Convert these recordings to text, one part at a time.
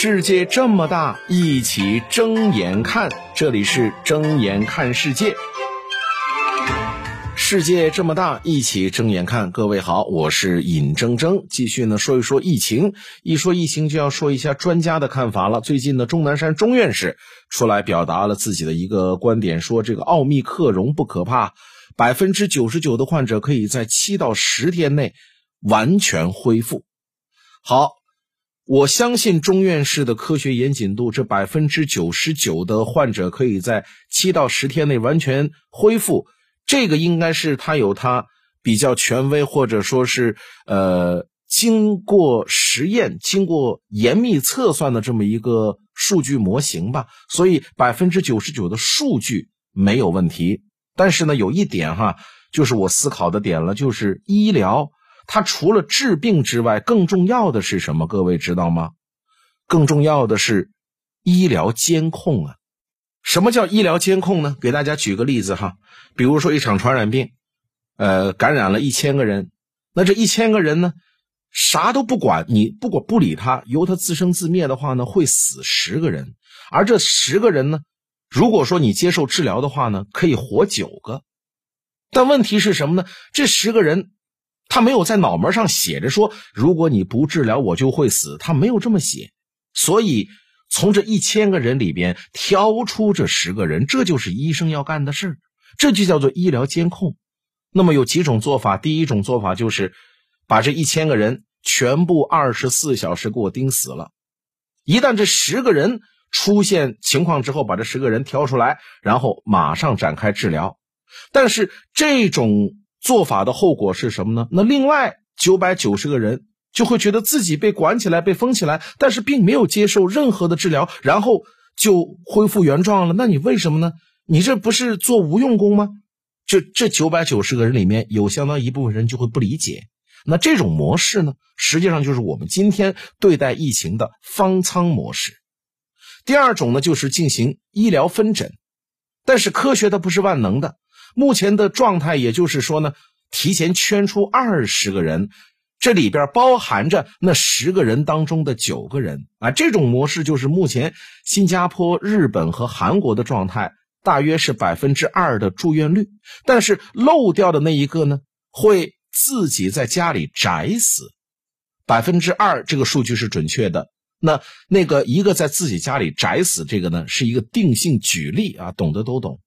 世界这么大，一起睁眼看。这里是睁眼看世界。世界这么大，一起睁眼看。各位好，我是尹铮铮，继续呢说一说疫情。一说疫情，就要说一下专家的看法了。最近呢，钟南山钟院士出来表达了自己的一个观点，说这个奥密克戎不可怕，百分之九十九的患者可以在七到十天内完全恢复。好。我相信钟院士的科学严谨度，这百分之九十九的患者可以在七到十天内完全恢复，这个应该是他有他比较权威，或者说是呃经过实验、经过严密测算的这么一个数据模型吧。所以百分之九十九的数据没有问题。但是呢，有一点哈，就是我思考的点了，就是医疗。它除了治病之外，更重要的是什么？各位知道吗？更重要的是医疗监控啊！什么叫医疗监控呢？给大家举个例子哈，比如说一场传染病，呃，感染了一千个人，那这一千个人呢，啥都不管，你不管不理他，由他自生自灭的话呢，会死十个人，而这十个人呢，如果说你接受治疗的话呢，可以活九个。但问题是什么呢？这十个人。他没有在脑门上写着说，如果你不治疗，我就会死。他没有这么写，所以从这一千个人里边挑出这十个人，这就是医生要干的事这就叫做医疗监控。那么有几种做法，第一种做法就是把这一千个人全部二十四小时给我盯死了。一旦这十个人出现情况之后，把这十个人挑出来，然后马上展开治疗。但是这种。做法的后果是什么呢？那另外九百九十个人就会觉得自己被管起来、被封起来，但是并没有接受任何的治疗，然后就恢复原状了。那你为什么呢？你这不是做无用功吗？这这九百九十个人里面有相当一部分人就会不理解。那这种模式呢，实际上就是我们今天对待疫情的方舱模式。第二种呢，就是进行医疗分诊，但是科学它不是万能的。目前的状态，也就是说呢，提前圈出二十个人，这里边包含着那十个人当中的九个人啊。这种模式就是目前新加坡、日本和韩国的状态，大约是百分之二的住院率。但是漏掉的那一个呢，会自己在家里宅死，百分之二这个数据是准确的。那那个一个在自己家里宅死，这个呢是一个定性举例啊，懂得都懂。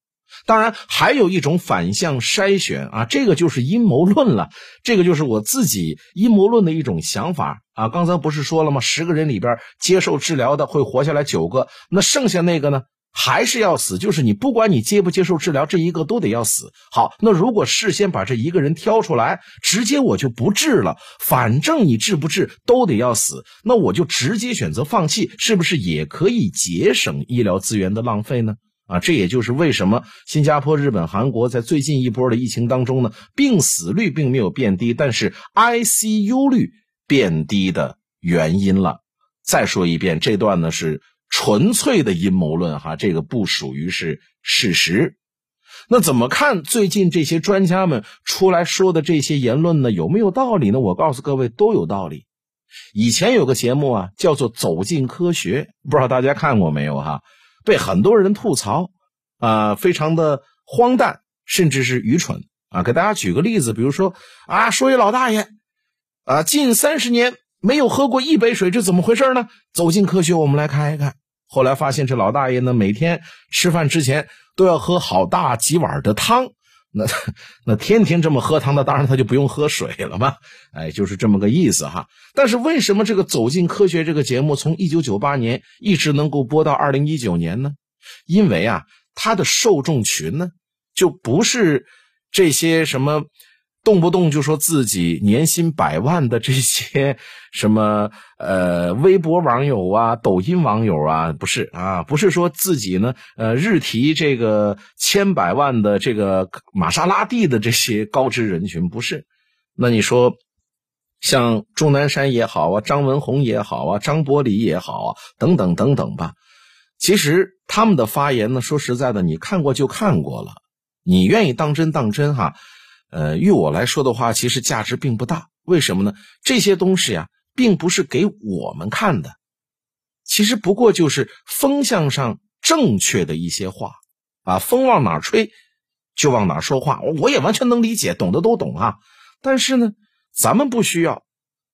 当然，还有一种反向筛选啊，这个就是阴谋论了。这个就是我自己阴谋论的一种想法啊。刚才不是说了吗？十个人里边接受治疗的会活下来九个，那剩下那个呢，还是要死。就是你不管你接不接受治疗，这一个都得要死。好，那如果事先把这一个人挑出来，直接我就不治了，反正你治不治都得要死，那我就直接选择放弃，是不是也可以节省医疗资源的浪费呢？啊，这也就是为什么新加坡、日本、韩国在最近一波的疫情当中呢，病死率并没有变低，但是 ICU 率变低的原因了。再说一遍，这段呢是纯粹的阴谋论，哈，这个不属于是事实。那怎么看最近这些专家们出来说的这些言论呢？有没有道理呢？我告诉各位，都有道理。以前有个节目啊，叫做《走进科学》，不知道大家看过没有哈？被很多人吐槽，啊，非常的荒诞，甚至是愚蠢啊！给大家举个例子，比如说啊，说一老大爷，啊，近三十年没有喝过一杯水，这怎么回事呢？走进科学，我们来看一看。后来发现，这老大爷呢，每天吃饭之前都要喝好大几碗的汤。那那天天这么喝汤，那当然他就不用喝水了嘛。哎，就是这么个意思哈。但是为什么这个《走进科学》这个节目从一九九八年一直能够播到二零一九年呢？因为啊，它的受众群呢，就不是这些什么。动不动就说自己年薪百万的这些什么 呃微博网友啊、抖音网友啊，不是啊，不是说自己呢呃日提这个千百万的这个玛莎拉蒂的这些高知人群，不是。那你说像钟南山也好啊，张文宏也好啊，张伯礼也好啊，等等等等吧。其实他们的发言呢，说实在的，你看过就看过了，你愿意当真当真哈。呃，于我来说的话，其实价值并不大。为什么呢？这些东西呀，并不是给我们看的。其实不过就是风向上正确的一些话啊，风往哪吹，就往哪说话。我也完全能理解，懂的都懂啊。但是呢，咱们不需要，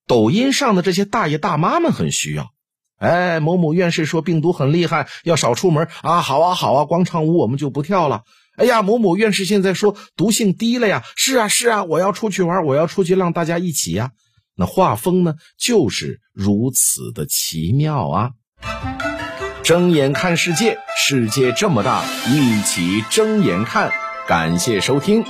抖音上的这些大爷大妈们很需要。哎，某某院士说病毒很厉害，要少出门啊。好啊，好啊，广场舞我们就不跳了。哎呀，某某院士现在说毒性低了呀。是啊，是啊，我要出去玩，我要出去让大家一起呀。那画风呢，就是如此的奇妙啊。睁眼看世界，世界这么大，一起睁眼看。感谢收听。